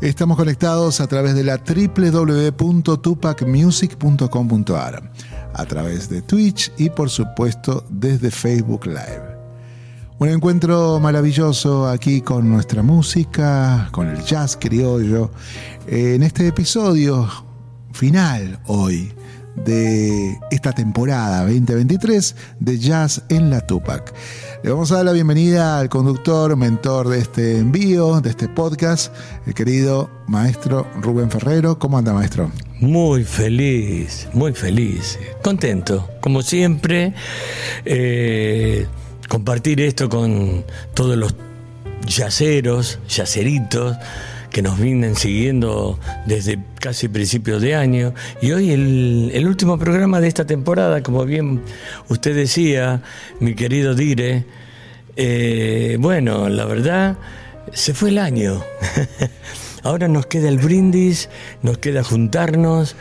Estamos conectados a través de la www.tupacmusic.com.ar, a través de Twitch y por supuesto desde Facebook Live. Un encuentro maravilloso aquí con nuestra música, con el jazz criollo, en este episodio final hoy de esta temporada 2023 de Jazz en la Tupac. Le vamos a dar la bienvenida al conductor, mentor de este envío, de este podcast, el querido maestro Rubén Ferrero. ¿Cómo anda, maestro? Muy feliz, muy feliz, contento, como siempre, eh, compartir esto con todos los yaceros, yaceritos que nos vienen siguiendo desde casi principios de año. Y hoy el, último programa de esta temporada, como bien usted decía, mi querido Dire, eh, bueno, la verdad, se fue el año. Ahora nos queda el brindis, nos queda juntarnos,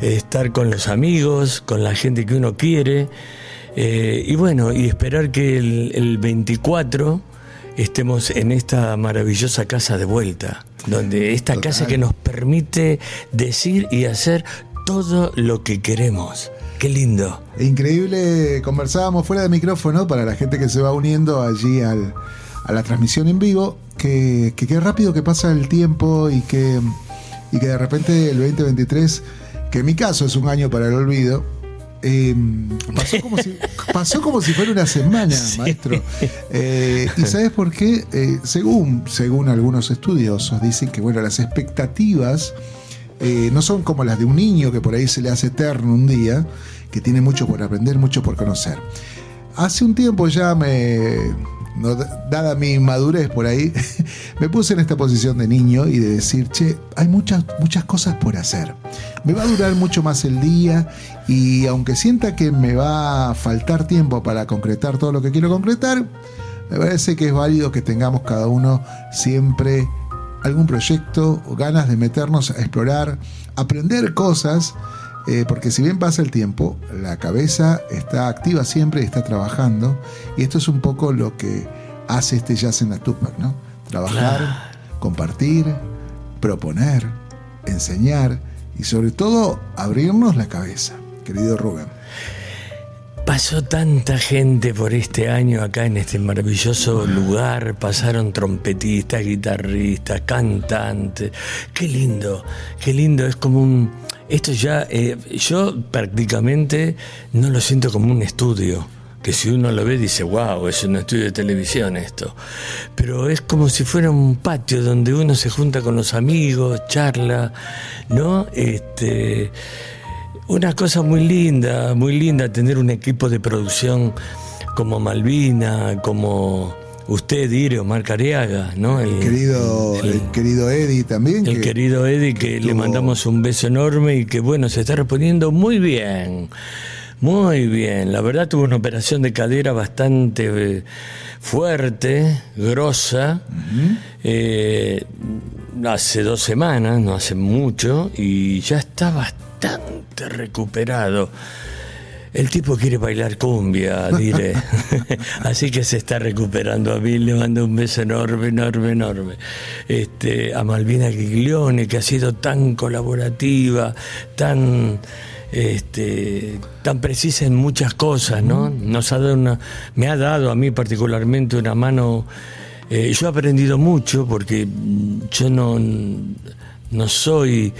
estar con los amigos, con la gente que uno quiere. Eh, y bueno, y esperar que el, el 24 estemos en esta maravillosa casa de vuelta, donde esta casa que nos permite decir y hacer todo lo que queremos. Qué lindo. Increíble, conversábamos fuera de micrófono para la gente que se va uniendo allí al, a la transmisión en vivo, que, qué rápido que pasa el tiempo y que, y que de repente el 2023, que en mi caso es un año para el olvido, Em, pasó, como si, pasó, como si, fuera una semana, maestro. Eh, ¿Y sabes por qué? Eh, según, según algunos estudiosos, dicen que bueno, las expectativas eh, no son como las de un niño que por ahí se le hace eterno un día, que tiene mucho por aprender, mucho por conocer. Hace un tiempo ya me, dada mi madurez por ahí, me puse en esta posición de niño y de decir, che, hay muchas, muchas cosas por hacer. Me va a durar mucho más el día y aunque sienta que me va a faltar tiempo para concretar todo lo que quiero concretar, me parece que es válido que tengamos cada uno siempre algún proyecto o ganas de meternos a explorar, aprender cosas eh, porque si bien pasa el tiempo, la cabeza está activa siempre y está trabajando, y esto es un poco lo que hace este jazz en la Tupac, ¿no? Trabajar, compartir, proponer, enseñar y sobre todo abrirnos la cabeza, querido Rubén. Pasó tanta gente por este año acá en este maravilloso lugar, pasaron trompetistas, guitarristas, cantantes, qué lindo, qué lindo, es como un esto ya, eh, yo prácticamente no lo siento como un estudio, que si uno lo ve dice, wow, es un estudio de televisión esto. Pero es como si fuera un patio donde uno se junta con los amigos, charla, ¿no? Este, una cosa muy linda, muy linda tener un equipo de producción como Malvina, como usted, Ire, Omar Cariaga, ¿no? El, querido, el, querido Eddie también. El querido Eddie, que, le mandamos un beso enorme y que, bueno, se está respondiendo muy bien. Muy bien, la verdad tuvo una operación de cadera bastante eh, fuerte, grosa, eh, hace dos semanas, no hace mucho, y ya está bastante recuperado. El tipo quiere bailar cumbia, diré. Así que se está recuperando. A mí le mando un beso enorme, enorme, enorme. Este, a Malvina Giglione, que ha sido tan colaborativa, tan este, tan precisa en muchas cosas, ¿no? Nos ha dado una, me ha dado a mí particularmente una mano. Eh, yo he aprendido mucho porque yo no, no soy,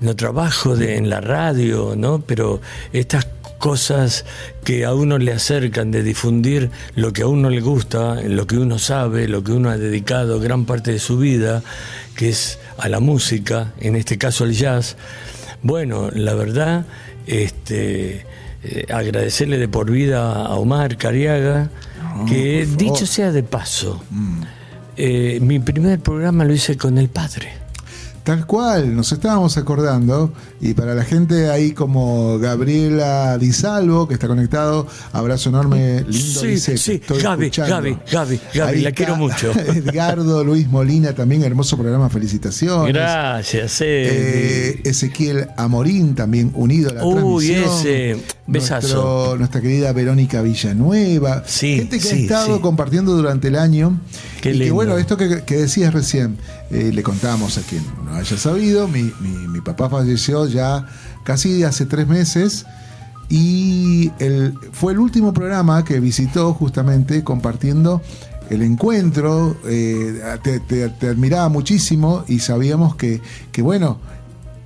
no trabajo de, en la radio, ¿no? Pero estas cosas que a uno le acercan de difundir lo que a uno le gusta, lo que uno sabe, lo que uno ha dedicado gran parte de su vida, que es a la música, en este caso al jazz. Bueno, la verdad, este, eh, agradecerle de por vida a Omar Cariaga, que dicho sea de paso, mm. eh, mi primer programa lo hice con el padre. Tal cual, nos estábamos acordando, y para la gente ahí como Gabriela Di Salvo, que está conectado, abrazo enorme, lindo, sí, Sí, Gaby, Gaby, Gaby, Gaby, la quiero mucho. Edgardo Luis Molina, también hermoso programa, felicitaciones. Gracias, eh, Ezequiel Amorín, también unido a la Uy, ese, besazo. nuestra querida Verónica Villanueva. Sí, gente que ha estado compartiendo durante el año y que bueno, esto que, decías recién, eh, le contamos a quien no haya sabido, mi, mi, papá falleció ya casi hace tres meses y el, fue el último programa que visitó justamente compartiendo el encuentro, eh, te, admiraba muchísimo y sabíamos que, que, bueno,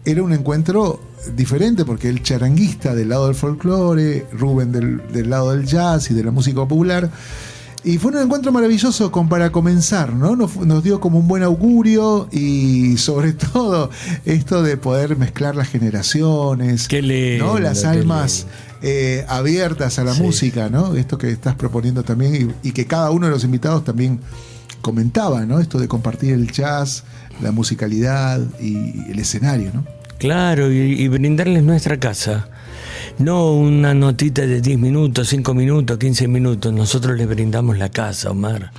era un encuentro diferente porque el charanguista del lado del folclore, Rubén del, del lado del jazz y de la música popular, y fue un encuentro maravilloso con, para comenzar, ¿no? Nos, dio como un buen augurio y sobre todo esto de poder mezclar las generaciones, ¿no? Las almas eh, abiertas a la música, ¿no? Esto que estás proponiendo también y, que cada uno de los invitados también comentaba, ¿no? Esto de compartir el jazz, la musicalidad y el escenario, ¿no? Claro, y brindarles nuestra casa no una notita de 10 minutos, 5 minutos, 15 minutos. Nosotros les brindamos la casa, Omar.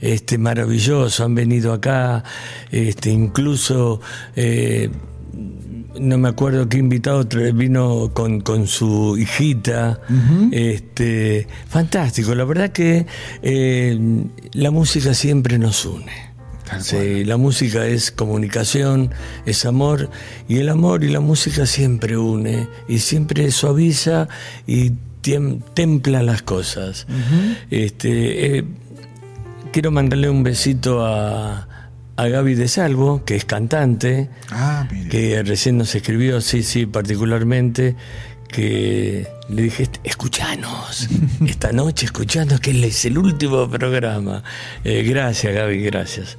Este, maravilloso, han venido acá, este, incluso eh, no me acuerdo qué invitado vino con, con su hijita. este, fantástico, la verdad que eh, la música siempre nos une. Sí, la música es comunicación, es amor, y el amor y la música siempre une, y siempre suaviza y templa las cosas. este, eh, quiero mandarle un besito a, a Gaby de Salvo, que es cantante, ah, que recién nos escribió, sí, sí, particularmente, que le dije, escuchanos, esta noche escuchanos, que es el último programa. Eh, gracias, Gaby, gracias.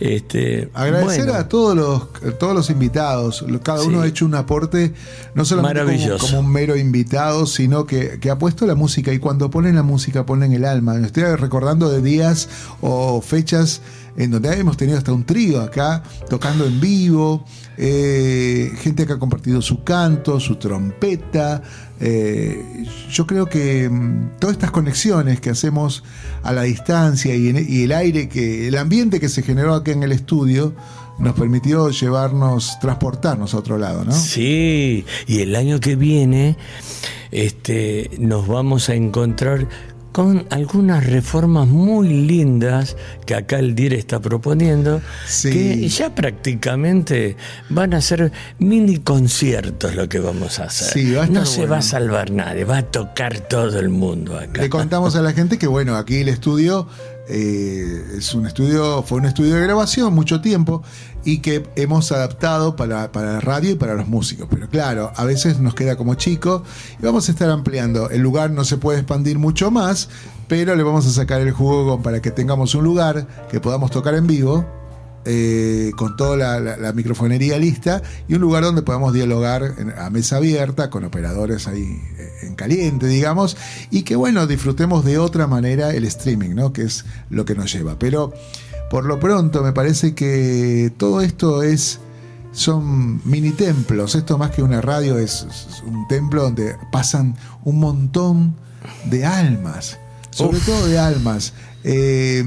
Este, Agradecer a todos los, todos los invitados, cada uno ha hecho un aporte, no solamente como, un mero invitado, sino que, que, ha puesto la música y cuando ponen la música ponen el alma. Me estoy recordando de días o fechas en donde hemos tenido hasta un trío acá, tocando en vivo, eh, gente que ha compartido su canto, su trompeta. Eh, yo creo que mm, todas estas conexiones que hacemos a la distancia y, el aire que, el ambiente que se generó aquí en el estudio, nos permitió llevarnos, transportarnos a otro lado, ¿no? Sí, y el año que viene este, nos vamos a encontrar con algunas reformas muy lindas que acá el DIR está proponiendo, que ya prácticamente van a ser mini conciertos lo que vamos a hacer. no se va a salvar nadie, va a tocar todo el mundo acá. Le contamos a la gente que bueno, aquí el estudio eh, es un estudio, fue un estudio de grabación mucho tiempo y que hemos adaptado para, para la radio y para los músicos. Pero claro, a veces nos queda como chico y vamos a estar ampliando. El lugar no se puede expandir mucho más, pero le vamos a sacar el jugo para que tengamos un lugar que podamos tocar en vivo eh, con toda la, microfonería lista y un lugar donde podamos dialogar a mesa abierta con operadores ahí eh, en caliente, digamos, y que bueno, disfrutemos de otra manera el streaming, ¿no? Que es lo que nos lleva. Pero por lo pronto me parece que todo esto es son mini templos. Esto más que una radio es, un templo donde pasan un montón de almas, sobre todo de almas. Eh,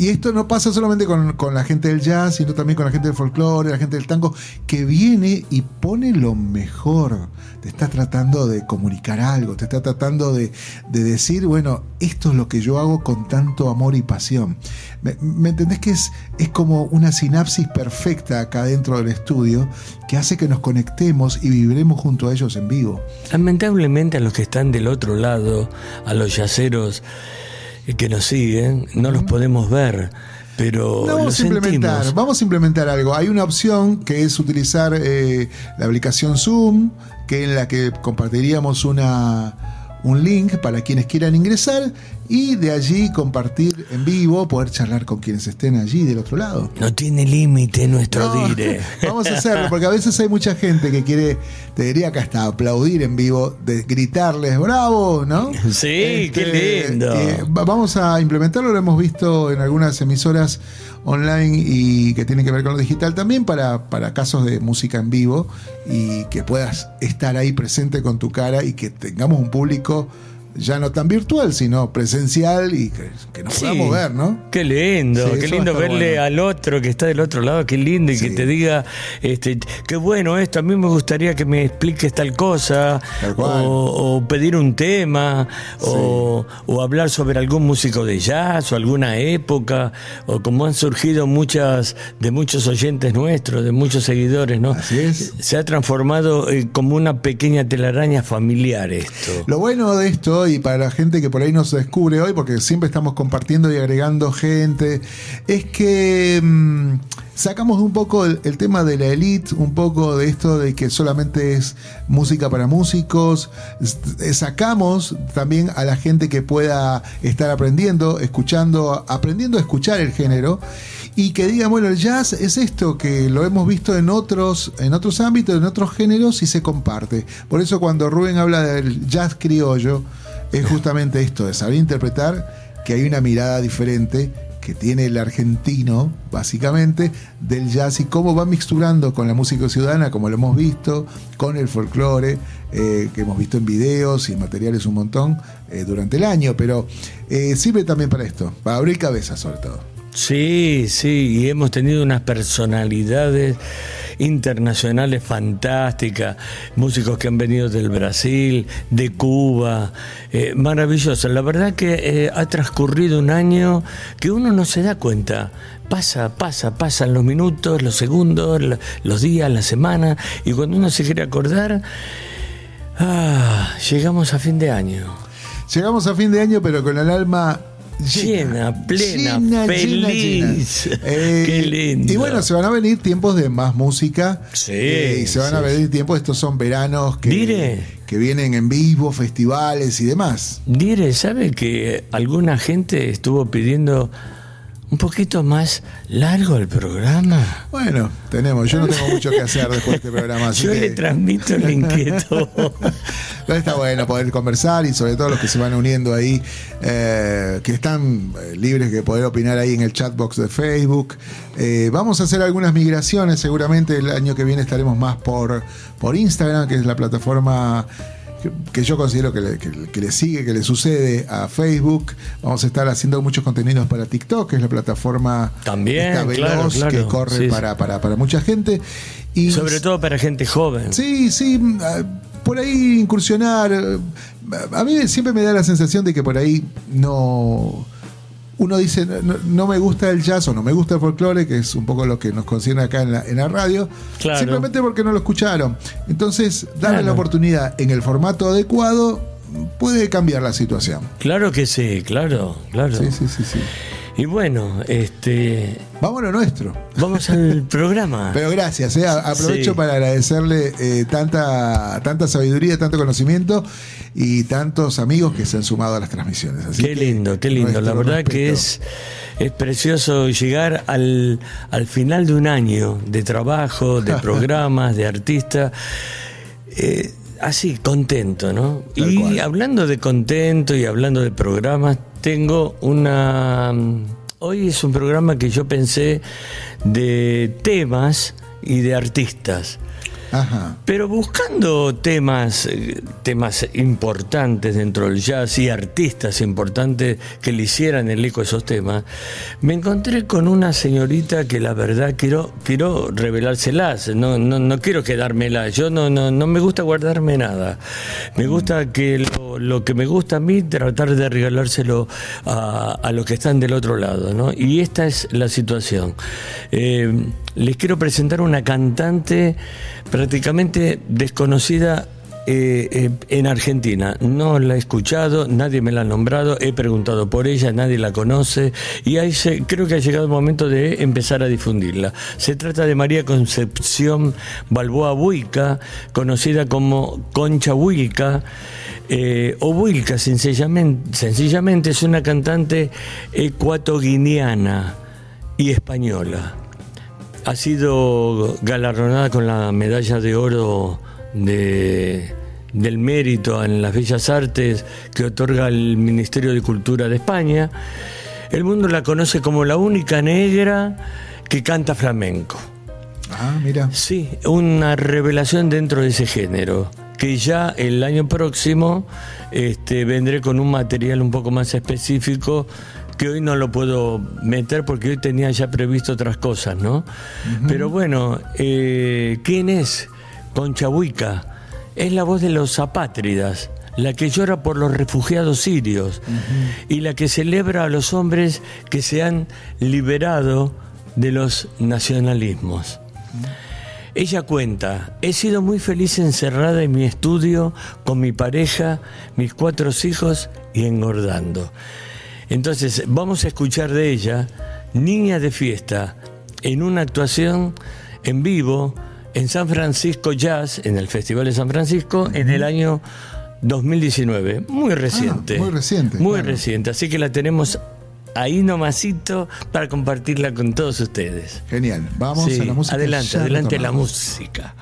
y esto no pasa solamente con, la gente del jazz, sino también con la gente del folclore, la gente del tango, que viene y pone lo mejor. Te está tratando de comunicar algo, te está tratando de, decir, bueno, esto es lo que yo hago con tanto amor y pasión. ¿Me, entendés que es, es como una sinapsis perfecta acá dentro del estudio que hace que nos conectemos y viviremos junto a ellos en vivo? Lamentablemente a los que están del otro lado, a los yaceros, que nos siguen, no los podemos ver. Pero vamos, a implementar, vamos a implementar algo. Hay una opción que es utilizar eh, la aplicación Zoom, que en la que compartiríamos una, un link para quienes quieran ingresar y de allí compartir en vivo, poder charlar con quienes estén allí del otro lado. No tiene límite nuestro dire. Vamos a hacerlo, porque a veces hay mucha gente que quiere, te diría que hasta aplaudir en vivo, de gritarles bravo, ¿no? Sí, qué este, lindo. Eh, vamos a implementarlo, lo hemos visto en algunas emisoras online y que tienen que ver con lo digital también para, para casos de música en vivo y que puedas estar ahí presente con tu cara y que tengamos un público ya no tan virtual, sino presencial y que, nos podamos ver, ¿no? Qué lindo, qué lindo verle al otro que está del otro lado, qué lindo y que te diga, este, qué bueno esto, a mí me gustaría que me expliques tal cosa, o, pedir un tema, o, hablar sobre algún músico de jazz o alguna época, o como han surgido muchas de muchos oyentes nuestros, de muchos seguidores, ¿no? Así es. Se ha transformado eh, como una pequeña telaraña familiar esto. Lo bueno de esto y para la gente que por ahí nos descubre hoy, porque siempre estamos compartiendo y agregando gente, es que mm, sacamos un poco el, tema de la elite, un poco de esto de que solamente es música para músicos, sacamos también a la gente que pueda estar aprendiendo, escuchando, aprendiendo a escuchar el género y que digan, bueno, el jazz es esto que lo hemos visto en otros, en otros ámbitos, en otros géneros y se comparte. Por eso cuando Rubén habla del jazz criollo, es justamente esto, de saber interpretar que hay una mirada diferente que tiene el argentino, básicamente, del jazz y cómo va mixturando con la música ciudadana, como lo hemos visto, con el folclore, eh, que hemos visto en videos y en materiales un montón eh, durante el año, pero eh, sirve también para esto, para abrir cabezas sobre todo. Sí, sí, y hemos tenido unas personalidades internacionales fantásticas, músicos que han venido del Brasil, de Cuba, eh. La verdad que eh, ha transcurrido un año que uno no se da cuenta. Pasa, pasa, pasan los minutos, los segundos, los días, la semana, y cuando uno se quiere acordar, ah, llegamos a fin de año. Llegamos a fin de año, pero con el alma llena, plena, feliz. Eh, Qué lindo. Y bueno, se van a venir tiempos de más música. Sí. Eh, y se van a venir tiempos, estos son veranos que, que vienen en vivo, festivales y demás. Dire, ¿sabe que alguna gente estuvo pidiendo un poquito más largo el programa. Bueno, tenemos, yo no tengo mucho que hacer después de este programa. yo le transmito el inquieto. Pero está bueno poder conversar y sobre todo los que se van uniendo ahí, eh, que están eh, libres de poder opinar ahí en el chatbox de Facebook. Eh, vamos a hacer algunas migraciones, seguramente el año que viene estaremos más por, por Instagram, que es la plataforma que, yo considero que le, sigue, que le sucede a Facebook. Vamos a estar haciendo muchos contenidos para TikTok, que es la plataforma También, que corre para, para, mucha gente. Y Sobre todo para gente joven. Sí, sí. Ah, por ahí incursionar. A mí siempre me da la sensación de que por ahí no uno dice, no, me gusta el jazz o no me gusta el folclore, que es un poco lo que nos concierne acá en la, en la radio, simplemente porque no lo escucharon. Entonces, darle la oportunidad en el formato adecuado puede cambiar la situación. Claro que sí, claro, claro. Sí, sí, sí, sí. Y bueno, este. Vamos a lo nuestro. Vamos al programa. Pero gracias, eh. aprovecho para agradecerle eh, tanta, tanta sabiduría, tanto conocimiento y tantos amigos que se han sumado a las transmisiones. qué lindo, qué lindo. La verdad que es, es precioso llegar al, al final de un año de trabajo, de programas, de artistas. Eh, así, contento, ¿no? y hablando de contento y hablando de programas, tengo una... Hoy es un programa que yo pensé de temas y de artistas. Pero buscando temas, eh, temas importantes dentro del jazz y artistas importantes que le hicieran el eco a esos temas, me encontré con una señorita que la verdad quiero, quiero revelárselas, no, no, no quiero quedármela, yo no, no, no me gusta guardarme nada. Me gusta que lo, que me gusta a mí, tratar de regalárselo a, a los que están del otro lado, ¿no? Y esta es la situación. Eh, les quiero presentar una cantante prácticamente desconocida eh, eh, en Argentina. No la he escuchado, nadie me la ha nombrado, he preguntado por ella, nadie la conoce y ahí creo que ha llegado el momento de empezar a difundirla. Se trata de María Concepción Balboa Buica, conocida como Concha Huilca. Eh, o Huilca, sencillamente, sencillamente es una cantante ecuatoguineana y española ha sido galardonada con la medalla de oro de, del mérito en las bellas artes que otorga el Ministerio de Cultura de España. El mundo la conoce como la única negra que canta flamenco. Ah, mira. Sí, una revelación dentro de ese género que ya el año próximo este, vendré con un material un poco más específico que hoy no lo puedo meter porque hoy tenía ya previsto otras cosas, ¿no? Pero bueno, eh, ¿quién es Concha Huica? Es la voz de los apátridas, la que llora por los refugiados sirios y la que celebra a los hombres que se han liberado de los nacionalismos. Ella cuenta, he sido muy feliz encerrada en mi estudio con mi pareja, mis cuatro hijos y engordando. Entonces, vamos a escuchar de ella, Niña de Fiesta, en una actuación en vivo en San Francisco Jazz, en el Festival de San Francisco, en el año 2019. Muy reciente. Ah, muy reciente. Muy reciente. Así que la tenemos ahí nomasito para compartirla con todos ustedes. Genial. Vamos a la música. Adelante, adelante la música.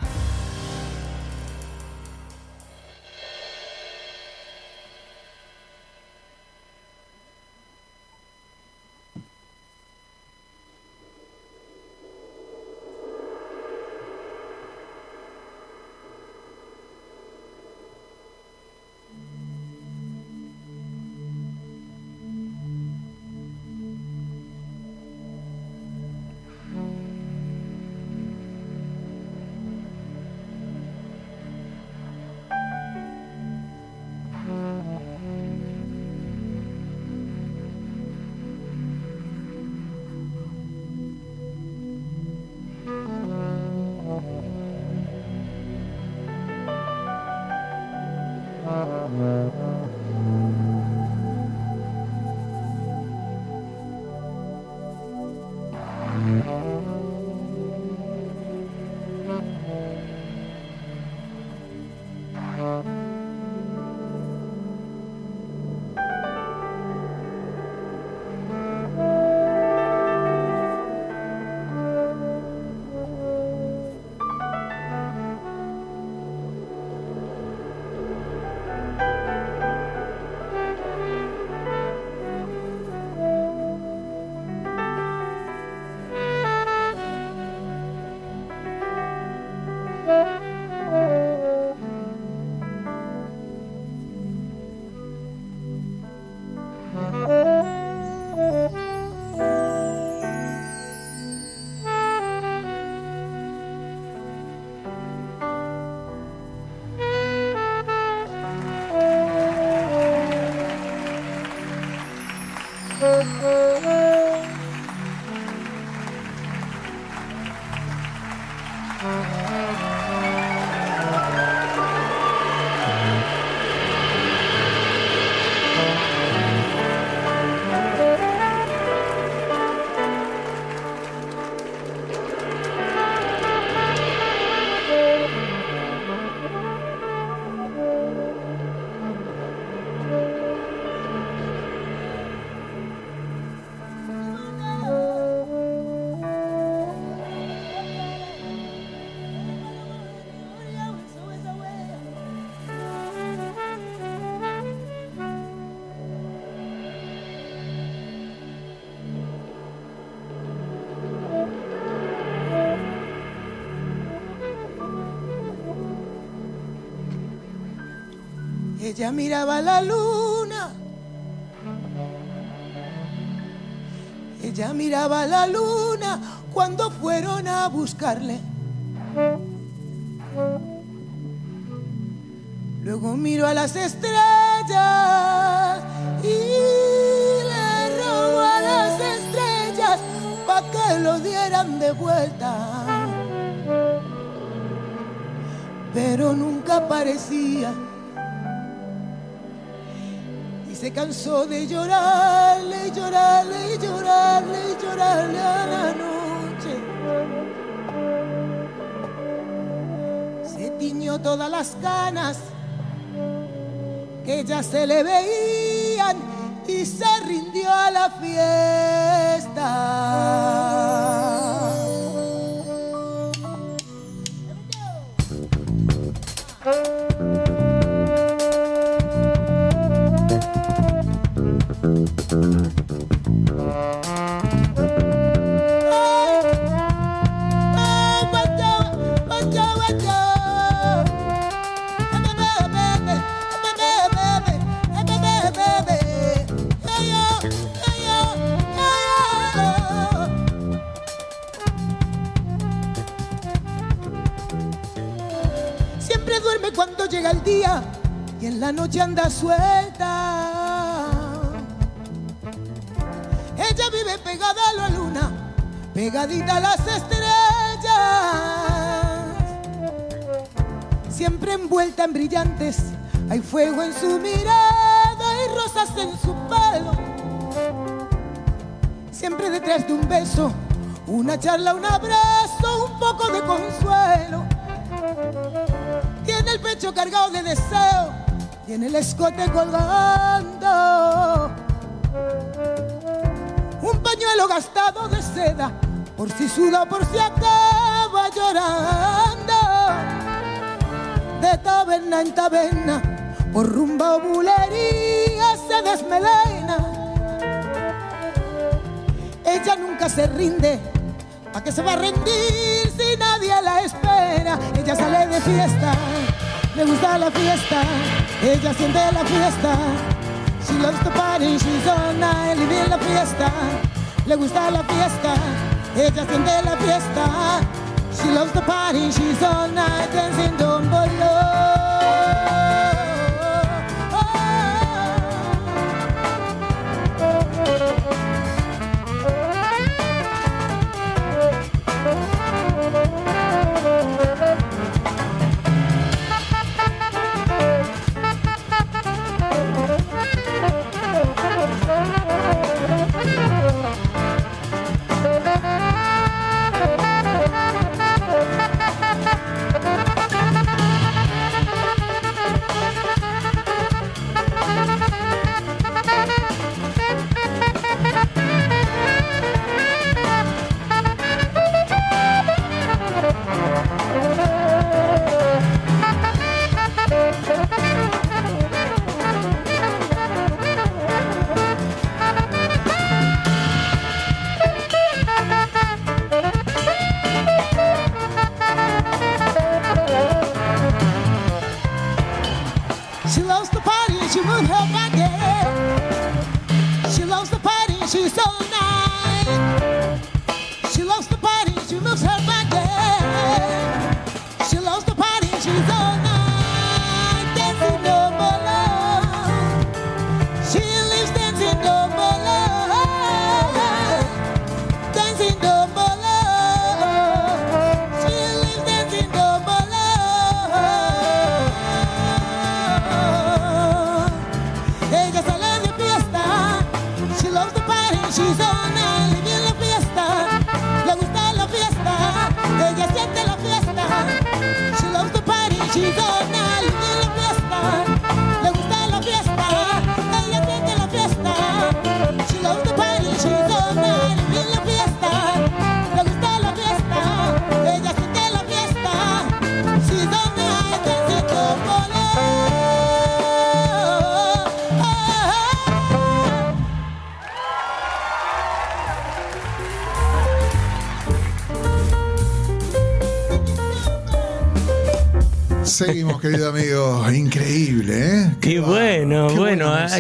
Ella miraba la luna. Ella miraba la luna cuando fueron a buscarle. Luego miró a las estrellas y le robó a las estrellas para que lo dieran de vuelta. Pero nunca aparecía se cansó de llorarle, llorarle, llorarle, llorarle a la noche. Se tiñó todas las ganas que ya se le veían y se rindió a la fiesta. Anda suelta. Ella vive pegada a la luna, pegadita a las estrellas. Siempre envuelta en brillantes, hay fuego en su mirada y rosas en su pelo. Siempre detrás de un beso, una charla, un abrazo, un poco de consuelo. Tiene el pecho cargado de deseo, tiene el escote colgando. Un pañuelo gastado de seda, por si suda por si acaba llorando. De taberna en taberna, por rumba o bulería se desmelena. Ella nunca se rinde, ¿a qué se va a rendir si nadie la espera? Ella sale de fiesta, le gusta la fiesta, ella siente la fiesta. She loves to party, she's all night, living la fiesta. Le gusta la fiesta, ella siente la fiesta. She loves to party, she's all night dancing don She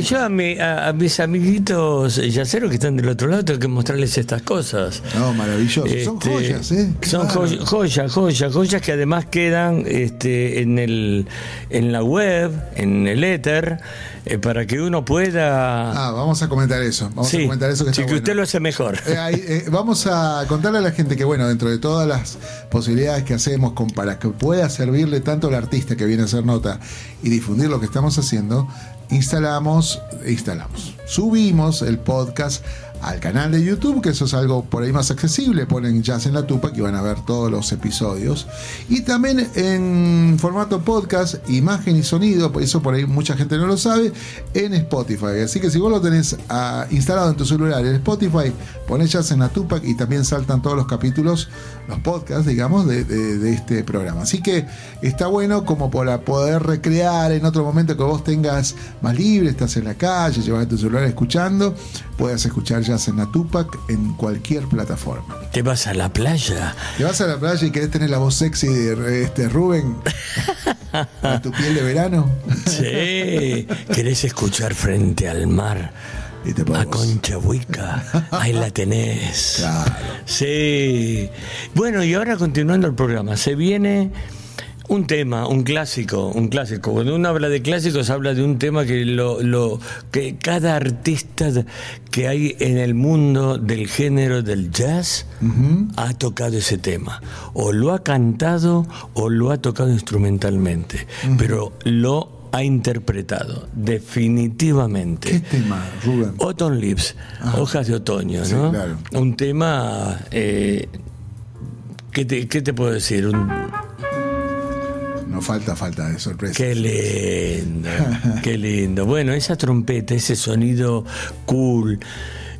yo a, mi- a- a mis amiguitos yaceros que están del otro lado tengo que mostrarles estas cosas. No, maravilloso. Son Este, joyas, ¿eh? Son bárbaro. joy- joyas, joyas, joyas que además quedan este, en, el, en la web, en el éter, eh, para que uno pueda... Ah, vamos a comentar eso. Vamos a comentar eso que sí, está que bueno. usted lo hace mejor. Eh, eh, vamos a contarle a la gente que, bueno, dentro de todas las posibilidades que hacemos con, para que pueda servirle tanto al artista que viene a hacer nota y difundir lo que estamos haciendo, instalamos, instalamos, subimos el podcast al canal de YouTube, que eso es algo por ahí más accesible. Ponen Jazz en la Tupa y van a ver todos los episodios. Y también en formato podcast, imagen y sonido, por eso por ahí mucha gente no lo sabe, en Spotify. Así que si vos lo tenés ah, instalado en tu celular en Spotify, ponés Jazz en la Tupac y también saltan todos los capítulos, los podcasts, digamos, de este programa. Así que está bueno como para poder recrear en otro momento que vos tengas más libre, estás en la calle, llevas tu celular escuchando, puedas escuchar Jazz en la Tupac en cualquier plataforma. Te vas a la playa. Te vas a la playa y querés tener la voz sexy de este Rubén, a tu piel de verano, Sí, querés escuchar frente al mar. y te A Concha Huica, ahí la tenés. Claro. Sí. Bueno, y ahora continuando el programa, se viene Un tema, un clásico, un clásico. Cuando uno habla de clásicos, habla de un tema que lo, lo que cada artista que hay en el mundo del género del jazz ha tocado ese tema. O lo ha cantado o lo ha tocado instrumentalmente. Pero lo ha interpretado, definitivamente. ¿Qué tema, Rubén? Autumn Leaves, hojas de otoño, Sí, ¿no? claro. Un tema. eh, ¿qué, te, qué te puedo decir? Un, No falta, falta de sorpresa. Qué lindo, qué lindo. Bueno, esa trompeta, ese sonido cool,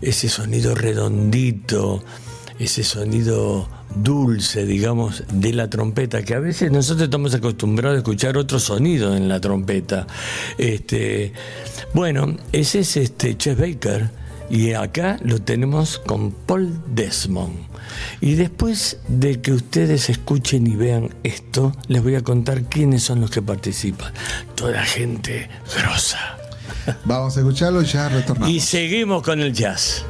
ese sonido redondito, ese sonido dulce, digamos, de la trompeta, que a veces nosotros estamos acostumbrados a escuchar otro sonido en la trompeta. Este, bueno, ese es este Chet Baker y acá lo tenemos con Paul Desmond. Y después de que ustedes escuchen y vean esto, les voy a contar quiénes son los que participan. Toda gente grosa. Vamos a escucharlo y ya retornamos. Y seguimos con el jazz.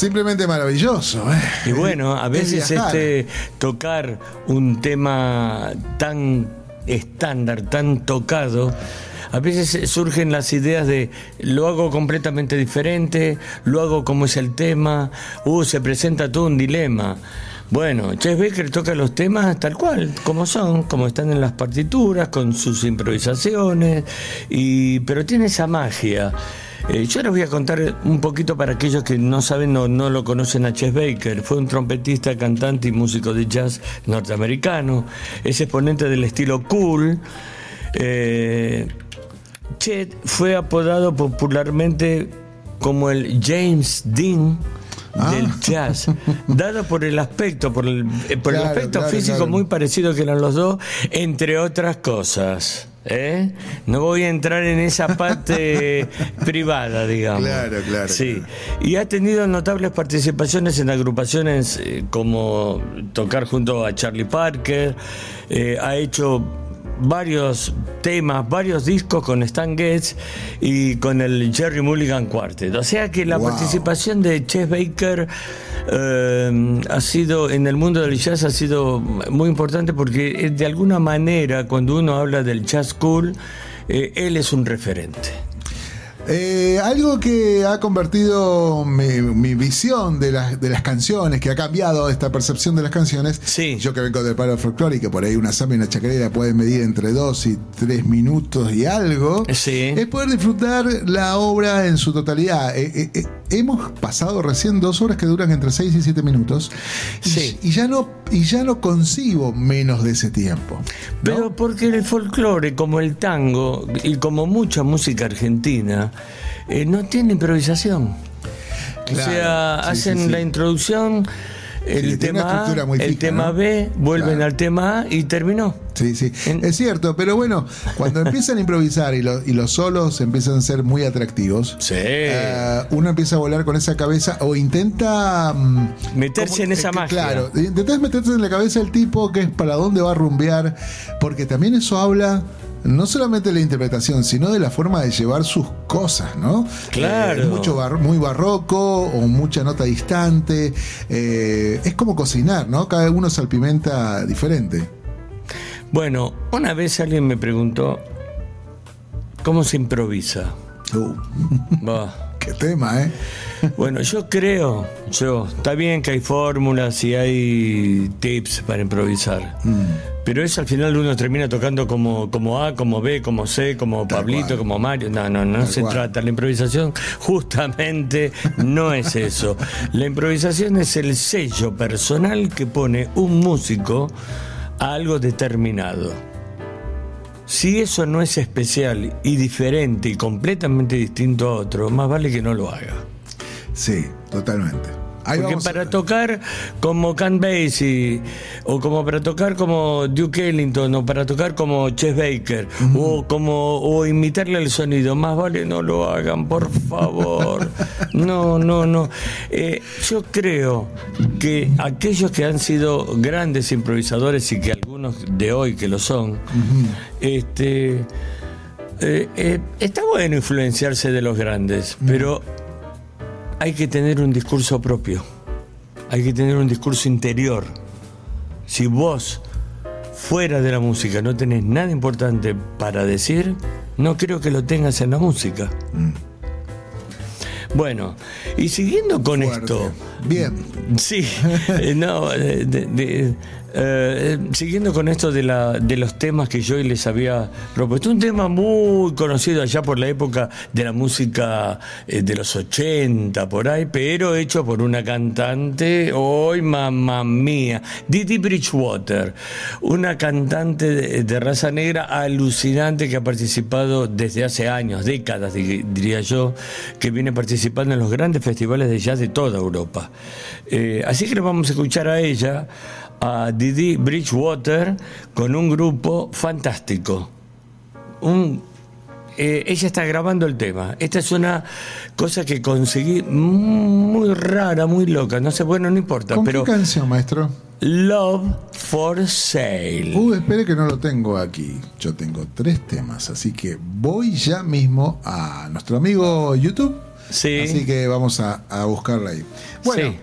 Simplemente maravilloso. ¿eh? Y bueno, a Es veces este tocar un tema tan estándar, tan tocado, a veces surgen las ideas de lo hago completamente diferente, lo hago como es el tema, uh, se presenta todo un dilema. Bueno, Chet Baker toca los temas tal cual, como son, como están en las partituras, con sus improvisaciones, y, pero tiene esa magia. Eh, yo les voy a contar un poquito para aquellos que no saben o no lo conocen a Chet Baker. Fue un trompetista, cantante y músico de jazz norteamericano. Es exponente del estilo cool. Eh, Chet fue apodado popularmente como el James Dean Ah. del jazz, dado por el aspecto, por el, eh, por el aspecto claro, físico claro. muy parecido que eran los dos, entre otras cosas. ¿Eh? No voy a entrar en esa parte privada, digamos. Claro, claro, Sí. claro. Y ha tenido notables participaciones en agrupaciones eh, como tocar junto a Charlie Parker, eh, ha hecho varios temas, varios discos con Stan Getz y con el Jerry Mulligan Quartet. O sea que la Wow. participación de Chet Baker eh, ha sido en el mundo del jazz ha sido muy importante porque eh, de alguna manera cuando uno habla del jazz cool eh, él es un referente. Eh, algo que ha convertido mi, mi visión de las, de las canciones, que ha cambiado esta percepción de las canciones. Sí. Yo que vengo del palo folclórico, por ahí una samba y una chacarera pueden medir entre dos y tres minutos y algo. Sí. Es poder disfrutar la obra en su totalidad. Eh, eh, hemos pasado recién dos horas que duran entre seis y siete minutos. Y, Sí. y ya no, y ya no concibo menos de ese tiempo. ¿no? Pero porque el folclore, como el tango y como mucha música argentina, eh, no tiene improvisación. Claro, o sea, sí, hacen sí. la introducción, el tema muy el fija, tema ¿no? B, vuelven Claro. al tema A y terminó. Sí, sí, En- es cierto, pero bueno, cuando empiezan a improvisar y, lo- y los solos empiezan a ser muy atractivos, Sí. eh, uno empieza a volar con esa cabeza o intenta mm, Meterse como- en esa eh, magia. Claro, intentás meterse en la cabeza del tipo que es para dónde va a rumbear, porque también eso habla no solamente de la interpretación, sino de la forma de llevar sus cosas, ¿no? Claro. Eh, mucho bar- muy barroco o mucha nota distante. eh, es como cocinar, ¿no? Cada uno salpimenta diferente. Bueno, una vez alguien me preguntó, ¿cómo se improvisa? Uh, Bah. Qué tema, ¿eh? Bueno, yo creo, yo, está bien que hay fórmulas y hay tips para improvisar, Mm. pero eso al final uno termina tocando como, como A, como B, como C, como Tal Pablito, cual. como Mario. No, no, no Tal se cual. trata. La improvisación justamente no es eso. La improvisación es el sello personal que pone un músico a algo determinado. Si eso no es especial y diferente y completamente distinto a otro, más vale que no lo haga. Sí, totalmente. Ahí Porque a- para tocar como Count Basie, o como para tocar como Duke Ellington, o para tocar como Chet Baker, o como o imitarle el sonido, más vale no lo hagan, por favor. No, no, no. Eh, yo creo que aquellos que han sido grandes improvisadores y que algunos de hoy que lo son, este eh, eh, está bueno influenciarse de los grandes, pero hay que tener un discurso propio, hay que tener un discurso interior. Si vos fuera de la música no tenés nada importante para decir, no creo que lo tengas en la música. Bueno, y siguiendo con Fuerte. esto, Bien. Sí, eh, no, de- de- eh, siguiendo con esto de, la, de los temas que yo les había propuesto, un tema muy conocido allá por la época de la música eh, de los 80, por ahí, pero hecho por una cantante, hoy mamá mía, Didi Bridgewater, una cantante de, raza negra alucinante que ha participado desde hace años, décadas di- diría yo, que viene participando en los grandes festivales de jazz de toda Europa. Eh, así que le vamos a escuchar a ella, a Didi Bridgewater, con un grupo fantástico. Un, eh, ella está grabando el tema. Esta es una cosa que conseguí muy rara, muy loca. No sé, bueno, no importa, ¿Con pero qué canción, maestro? Love for Sale. Uh, espere que no lo tengo aquí. Yo tengo tres temas, así que voy ya mismo a nuestro amigo YouTube Sí. Así que vamos a, a buscarla ahí. Bueno, Sí.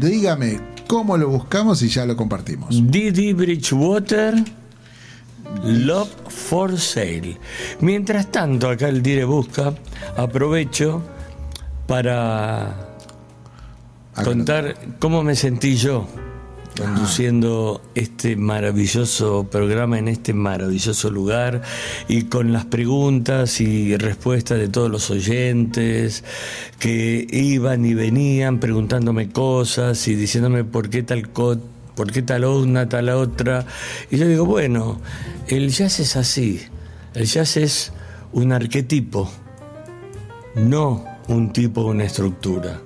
dígame cómo lo buscamos y ya lo compartimos. Didi Bridgewater, Love for Sale. Mientras tanto, acá el Dire busca, aprovecho para contar cómo me sentí yo conduciendo este maravilloso programa en este maravilloso lugar y con las preguntas y respuestas de todos los oyentes que iban y venían preguntándome cosas y diciéndome por qué tal co por qué tal una, tal otra. Y yo digo, bueno, el jazz es así. El jazz es un arquetipo, no un tipo, una estructura.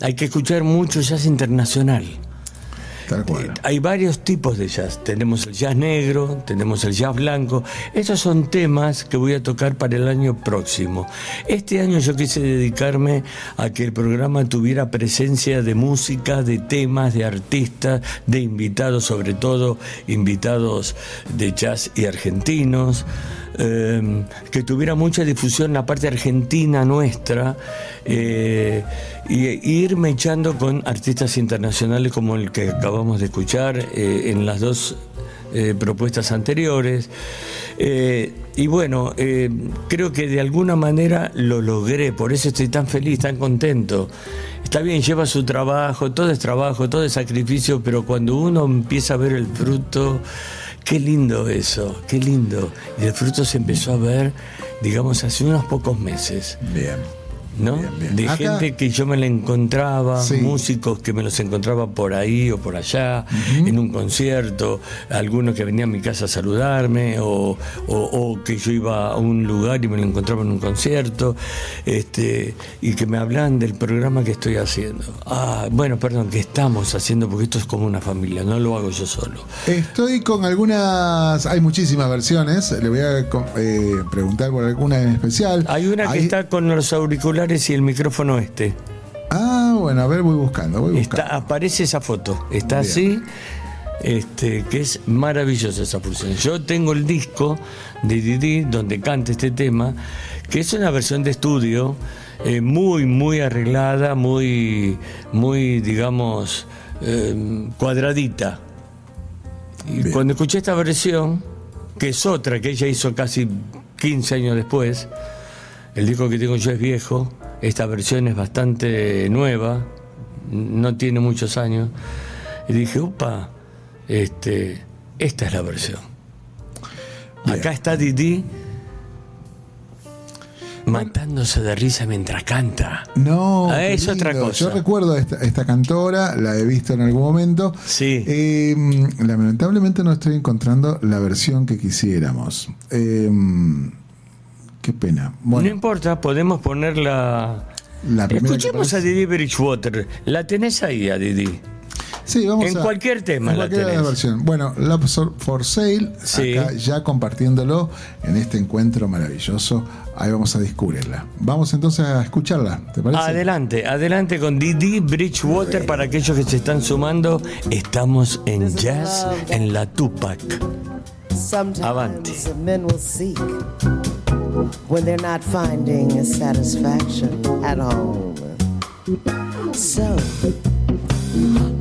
Hay que escuchar mucho jazz internacional. Cual. Hay varios tipos de jazz. Tenemos el jazz negro, tenemos el jazz blanco. Estos son temas que voy a tocar para el año próximo. Este año yo quise dedicarme a que el programa tuviera presencia de música, de temas, de artistas, de invitados, sobre todo invitados de jazz y argentinos. Eh, que tuviera mucha difusión la parte argentina nuestra eh, y, y irme echando con artistas internacionales como el que acabamos de escuchar eh, en las dos eh, propuestas anteriores. Eh, y bueno, eh, creo que de alguna manera lo logré, por eso estoy tan feliz, tan contento. Está bien, lleva su trabajo, todo es trabajo, todo es sacrificio, pero cuando uno empieza a ver el fruto, qué lindo eso, qué lindo. Y el fruto se empezó a ver, digamos, hace unos pocos meses. Bien. ¿No? Bien, bien. De Acá- gente que yo me la encontraba, Sí. músicos que me los encontraba por ahí o por allá, en un concierto, algunos que venían a mi casa a saludarme, o, o- o que yo iba a un lugar y me lo encontraba en un concierto, este, y que me hablan del programa que estoy haciendo. Ah, bueno, perdón, que estamos haciendo, porque esto es como una familia, no lo hago yo solo. Estoy con algunas, hay muchísimas versiones, le voy a eh, preguntar por alguna en especial. Hay una que Hay- está con los auriculares y el micrófono este. Ah, bueno, a ver, voy buscando, voy buscando. Está, aparece esa foto, está Bien. así, este, que es maravillosa esa función. Yo tengo el disco de Didi donde canta este tema, que es una versión de estudio eh, muy, muy arreglada, muy, muy, digamos, eh, cuadradita. Y Bien. cuando escuché esta versión, que es otra que ella hizo casi 15 años después, el disco que tengo yo es viejo, esta versión es bastante nueva, no tiene muchos años, y dije, upa, este, esta es la versión. Bien. Acá está Didi matándose de risa mientras canta. No, Ah, es otra cosa. Yo recuerdo a esta, esta cantora, la he visto en algún momento. Sí. Eh, lamentablemente no estoy encontrando la versión que quisiéramos. Eh, qué pena. no Bueno, importa, podemos ponerla... la primera Escuchemos a Didi Bridgewater. La tenés ahí a Didi. Sí, vamos En a- cualquier tema en la las tenés. versiones. Bueno, Love for Sale, Sí. acá ya compartiéndolo en este encuentro maravilloso. Ahí vamos a descubrirla. Vamos entonces a escucharla, ¿te parece? Adelante, adelante con Didi Bridgewater para aquellos que se están sumando. Estamos en jazz en la Tupac. Sometimes Avanti. When they're not finding a satisfaction at home. So,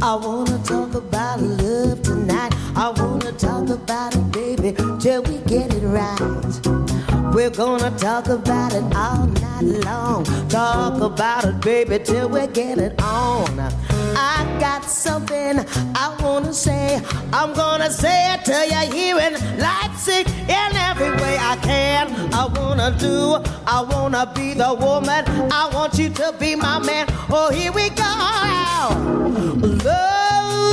I wanna talk about love tonight. I wanna talk about it, baby, till we get it right. We're gonna talk about it all night long. Talk about it, baby, till we get it on. I got something I wanna say. I'm gonna say it till you hear it. Leipzig in every way I can. I wanna do, I wanna be the woman. I want you to be my man. Oh, here we go. Love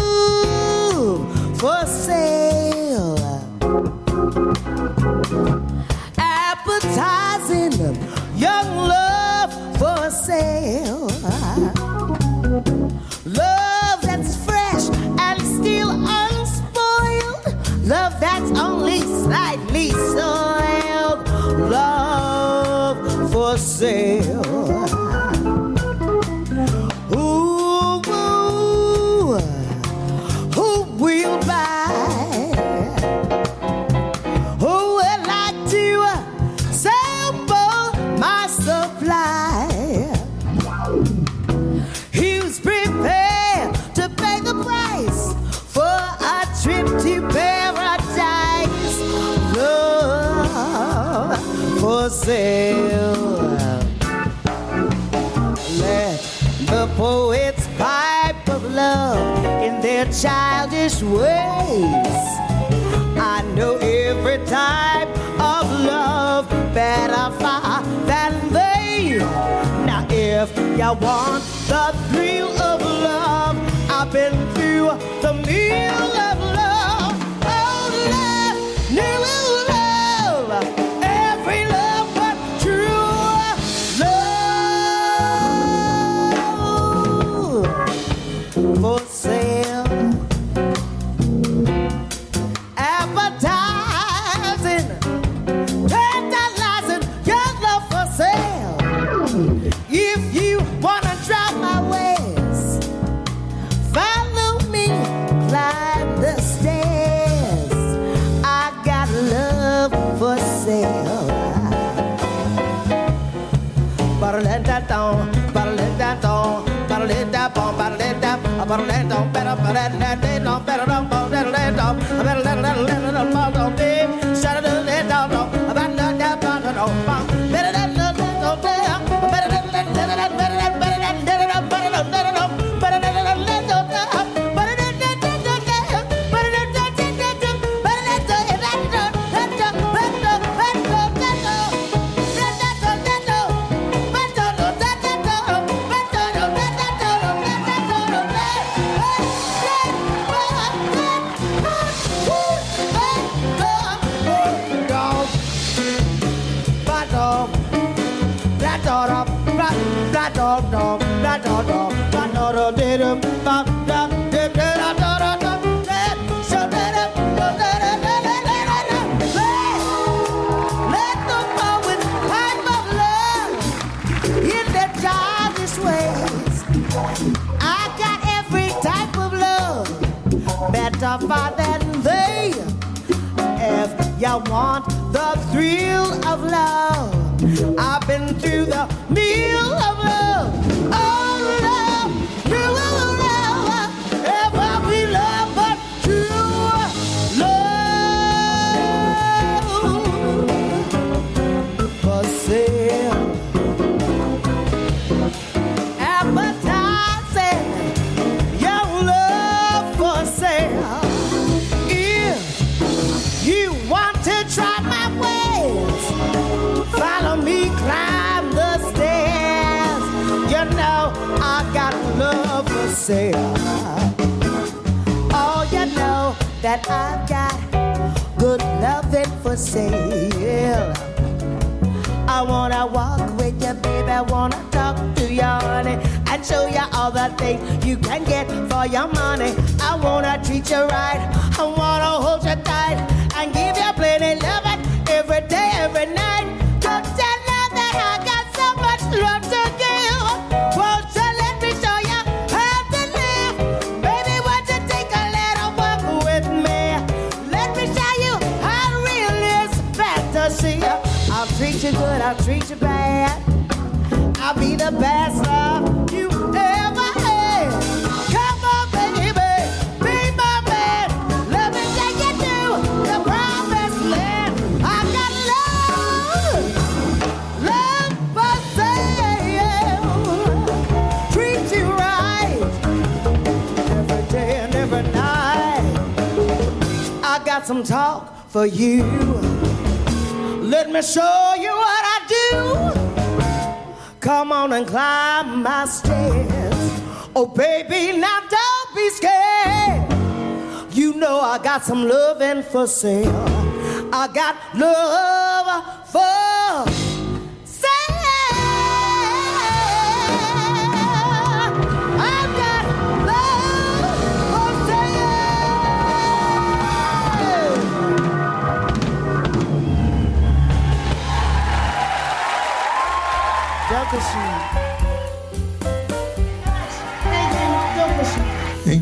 for sale appetizing young love for sale. Love I want good, I'll treat you bad. I'll be the best of you ever had. Come on, baby, be my man. Let me take you to the promised land. I got love, love for sale. Treat you right every day and every night. I got some talk for you. Let me show you. Come on and climb my stairs. Oh, baby, now don't be scared. You know I got some loving for sale. I got love for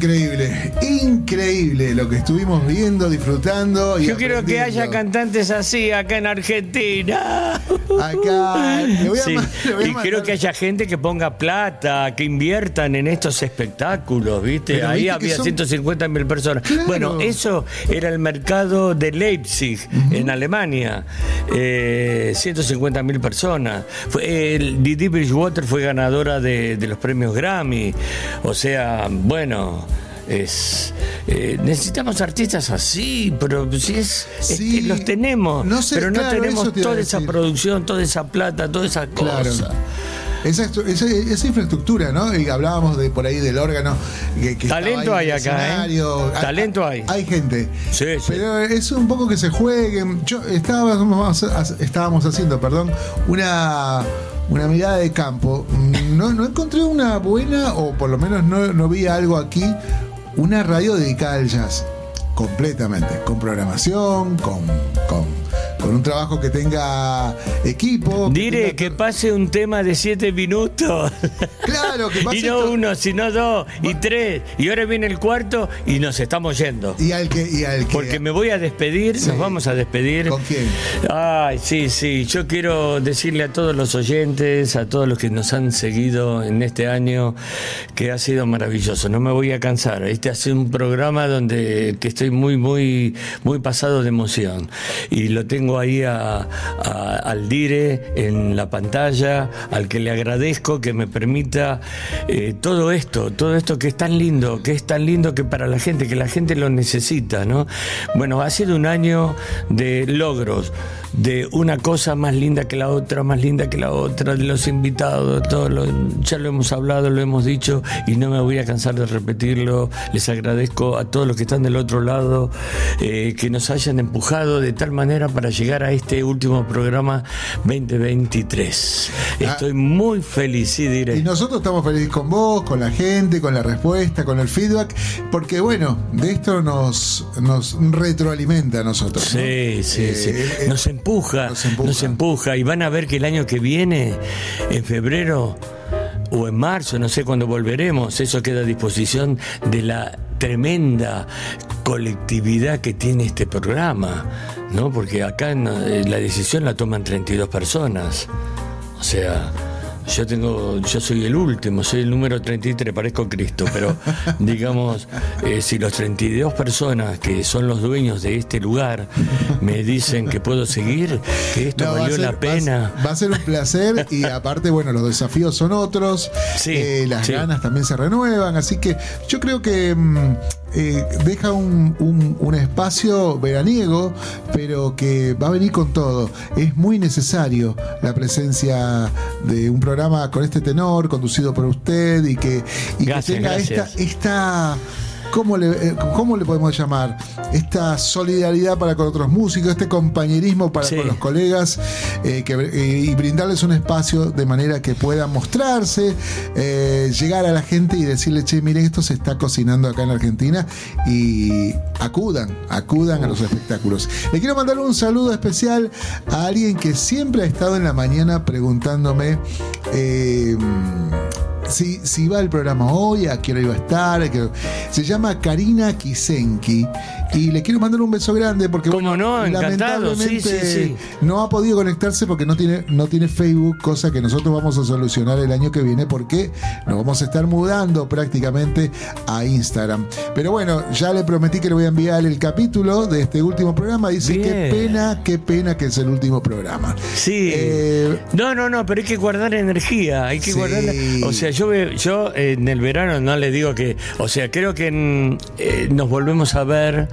Increíble, increíble lo que estuvimos viendo, disfrutando. Y Yo quiero que haya cantantes así acá en Argentina. Acá, le voy a Sí, ma- le voy a Y quiero que haya gente que ponga plata, que inviertan en estos espectáculos, ¿viste? Pero Ahí viste había son- 150 mil personas. Claro. Bueno, eso era el mercado de Leipzig, en Alemania. Eh, 150 mil personas. Fue, el Didi Bridgewater fue ganadora de, de los premios Grammy. O sea, bueno. Es, eh, necesitamos artistas así, pero si es, es Sí, los tenemos, no sé, pero no claro, tenemos te toda esa decir. producción, toda esa plata, toda esa Claro. cosa. Esa, estru- esa- esa infraestructura, ¿no? Y hablábamos de por ahí del órgano. Que, que Talento hay acá, ¿eh? Talento hay. Hay gente. Sí, sí. Pero es un poco que se jueguen. Yo estábamos, estábamos haciendo, perdón, una, una mirada de campo. No, no encontré una buena, o por lo menos no, no vi algo aquí, una radio dedicada al jazz. Completamente. Con programación, con, con, con un trabajo que tenga equipo. Diré tenga- que pase un tema de siete minutos. Claro, que pase Y no uno, sino dos y tres. Y ahora viene el cuarto y nos estamos yendo. Y al que, y al que Porque me voy a despedir, Sí. nos vamos a despedir. ¿Con quién? Ay, sí, sí. Yo quiero decirle a todos los oyentes, a todos los que nos han seguido en este año, que ha sido maravilloso. No me voy a cansar. Este ha sido un programa donde que estoy muy, muy, muy pasado de emoción. Y lo tengo ahí a, a- al Dire en la pantalla, al que le agradezco que me permita eh, todo esto, todo esto que es tan lindo, que es tan lindo que para la gente, que la gente lo necesita, ¿no? Bueno, ha sido un año de logros, de una cosa más linda que la otra, más linda que la otra, de los invitados, todo lo, ya lo hemos hablado, lo hemos dicho y no me voy a cansar de repetirlo. Les agradezco a todos los que están del otro lado eh, que nos hayan empujado de tal manera para llegar a este último programa 2023. Estoy muy feliz, Y diré. nosotros estamos felices con vos, con la gente, con la respuesta, con el feedback, porque bueno, de esto nos, nos retroalimenta a nosotros. ¿no? Sí, sí, Eh, sí. eh, Nos empuja, nos empuja. nos empuja. Y van a ver que el año que viene, en febrero o en marzo, no sé cuándo volveremos, eso queda a disposición de la tremenda colectividad que tiene este programa, ¿no? Porque acá eh, la decisión la toman 32 personas. O sea, yo tengo, yo soy el último, soy el número 33, parezco Cristo, pero digamos, eh, si los 32 personas que son los dueños de este lugar me dicen que puedo seguir, que esto No, valió ser- la pena. Va, a ser un placer y aparte, bueno, los desafíos son otros, Sí, eh, las sí. ganas también se renuevan, así que yo creo que mm, eh, deja un, un- un espacio veraniego, pero que va a venir con todo. Es muy necesario la presencia de un programa con este tenor, conducido por usted y que, y que Gracias, tenga esta, esta ¿Cómo le, eh, ¿Cómo le podemos llamar? Esta solidaridad para con otros músicos, este compañerismo para Sí. con los colegas eh, que, eh, y brindarles un espacio de manera que puedan mostrarse, eh, llegar a la gente y decirle, che, miren, esto se está cocinando acá en Argentina y acudan, acudan a los espectáculos. Le quiero mandar un saludo especial a alguien que siempre ha estado en la mañana preguntándome. Si, si va el programa hoy, a qué hora iba a estar. a Se llama Karina Kisenki. Y le quiero mandar un beso grande porque ¿Cómo no? Encantado. Sí, lamentablemente sí, sí. no ha podido conectarse porque no tiene, no tiene Facebook, cosa que nosotros vamos a solucionar el año que viene porque nos vamos a estar mudando prácticamente a Instagram. Pero bueno, ya le prometí que le voy a enviar el capítulo de este último programa. Dice, qué pena, qué pena que es el último programa. Sí. Eh, no, no, no, pero hay que guardar energía, hay que Sí. guardar. O sea, yo yo en el verano no le digo que, o sea, creo que en, eh, nos volvemos a ver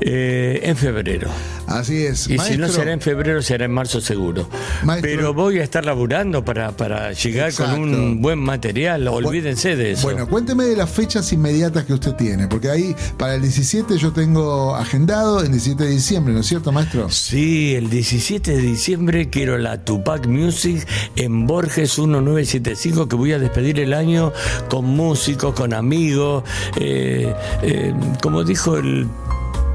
eh, en febrero. así es. Y si no será en febrero, será en marzo seguro. Maestro. Pero voy a estar laburando para, para llegar Exacto. con un buen material, olvídense de eso. Bueno, cuénteme de las fechas inmediatas que usted tiene, porque ahí para el 17 yo tengo agendado el 17 de diciembre, ¿no es cierto, maestro? Sí, el 17 de diciembre quiero la Tupac Music en Borges 1975, que voy a despedir el año con músicos, con amigos, eh, eh, como dijo el,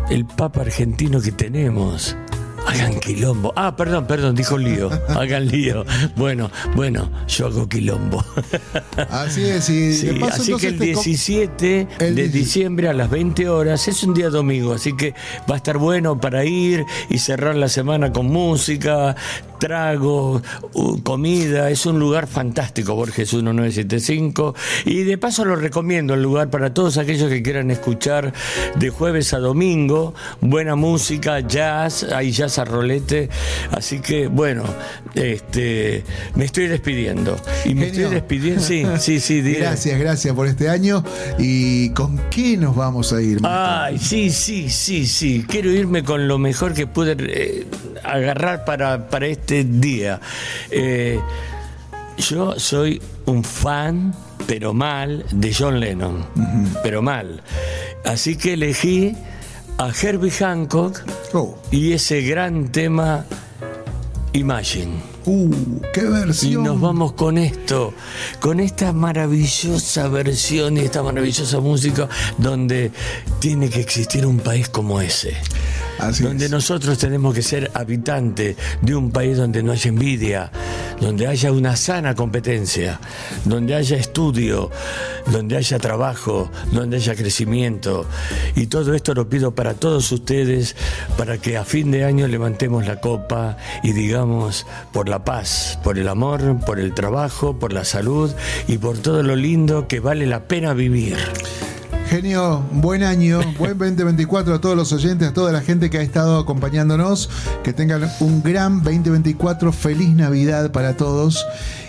el Papa argentino que tenemos. Hagan quilombo. Ah, perdón, perdón, dijo lío. Hagan lío. Bueno, bueno, yo hago quilombo. Así es, y Sí, de paso, así que el te com- 17 El de 17. diciembre a las 20 horas es un día domingo, así que va a estar bueno para ir y cerrar la semana con música, trago, uh, comida. Es un lugar fantástico, Borges 1975. Y de paso lo recomiendo el lugar para todos aquellos que quieran escuchar de jueves a domingo. Buena música, jazz, hay jazz a rolete. Así que bueno, este me estoy despidiendo. Y me Genio. estoy despidiendo. Sí, sí, sí. Gracias, gracias por este año. ¿Y con qué nos vamos a ir? Ay, sí, sí, sí, sí. Quiero irme con lo mejor que pude eh, agarrar para, para este día. Eh, yo soy un fan, pero mal, de John Lennon. Pero mal. Así que elegí a Herbie Hancock Oh, y ese gran tema Imagine. Uh, qué Y versión. nos vamos con esto, con esta maravillosa versión y esta maravillosa música donde tiene que existir un país como ese. Así donde es. nosotros tenemos que ser habitantes de un país donde no haya envidia, donde haya una sana competencia, donde haya estudio, donde haya trabajo, donde haya crecimiento. Y todo esto lo pido para todos ustedes, para que a fin de año levantemos la copa y digamos por la paz, por el amor, por el trabajo, por la salud y por todo lo lindo que vale la pena vivir. Genio, buen año, buen 2024 a todos los oyentes, a toda la gente que ha estado acompañándonos. Que tengan un gran 2024, feliz Navidad para todos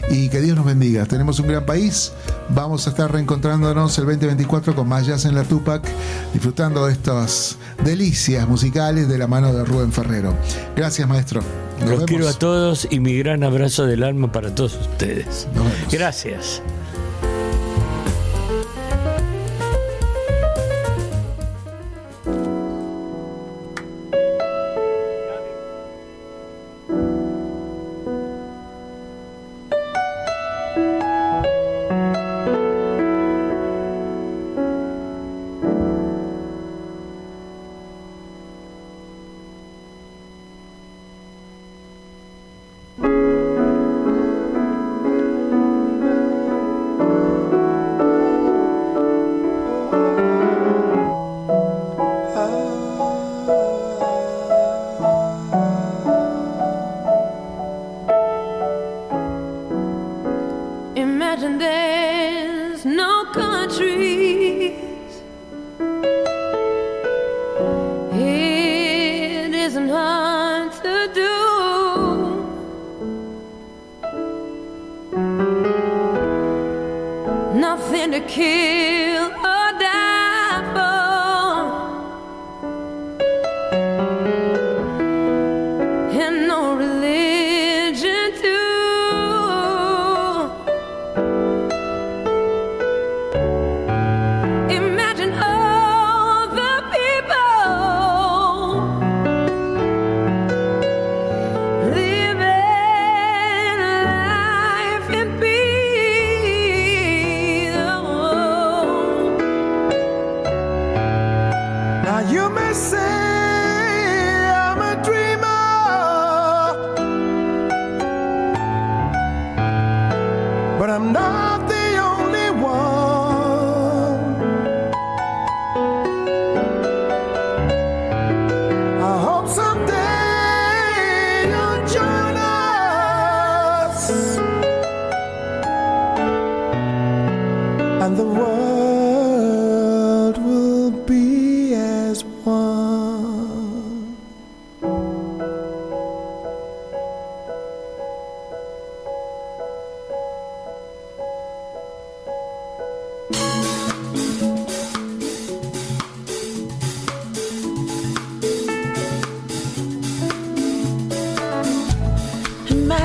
y que Dios nos bendiga. Tenemos un gran país, vamos a estar reencontrándonos el 2024 con más jazz en la Tupac, disfrutando de estas delicias musicales de la mano de Rubén Ferrero. Gracias, maestro. Nos Los vemos. quiero a todos y mi gran abrazo del alma para todos ustedes. Gracias.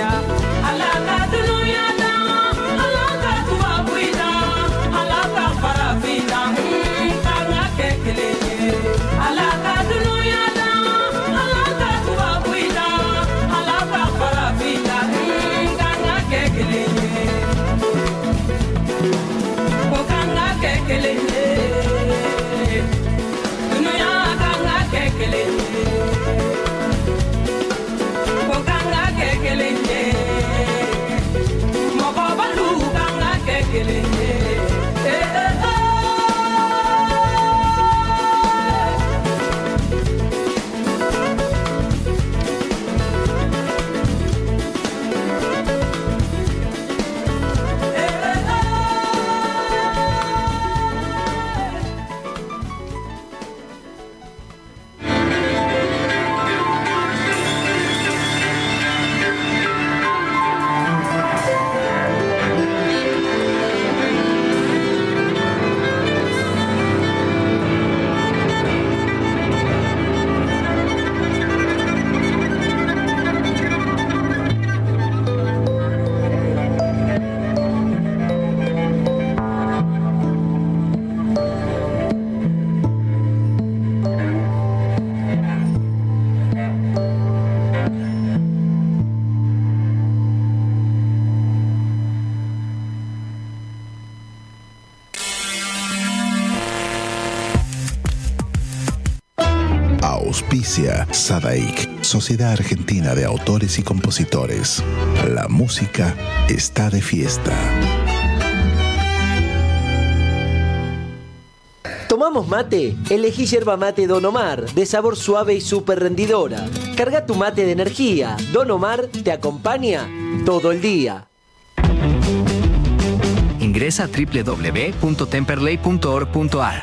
yeah. SADAIC, Sociedad Argentina de Autores y Compositores. La música está de fiesta. ¿Tomamos mate? Elegí yerba mate Don Omar, de sabor suave y súper rendidora. Carga tu mate de energía. Don Omar te acompaña todo el día. Ingresa a www.temperley.org.ar.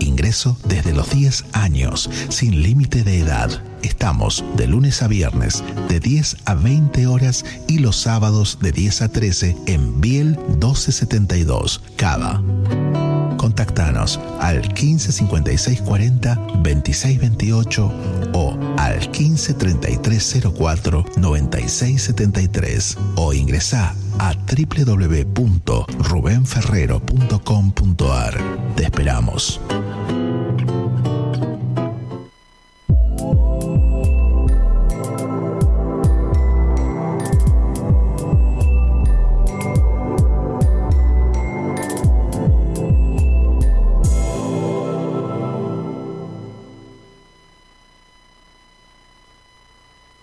Ingreso desde los 10 años, sin límite de edad. Estamos de lunes a viernes de 10 a 20 horas y los sábados de 10 a 13 en Biel 1272, Cava. Contactanos al 15 56 40 26 28 o al 15 33 04 96 73 o ingresa a www.rubenferrero.com.ar. Te esperamos.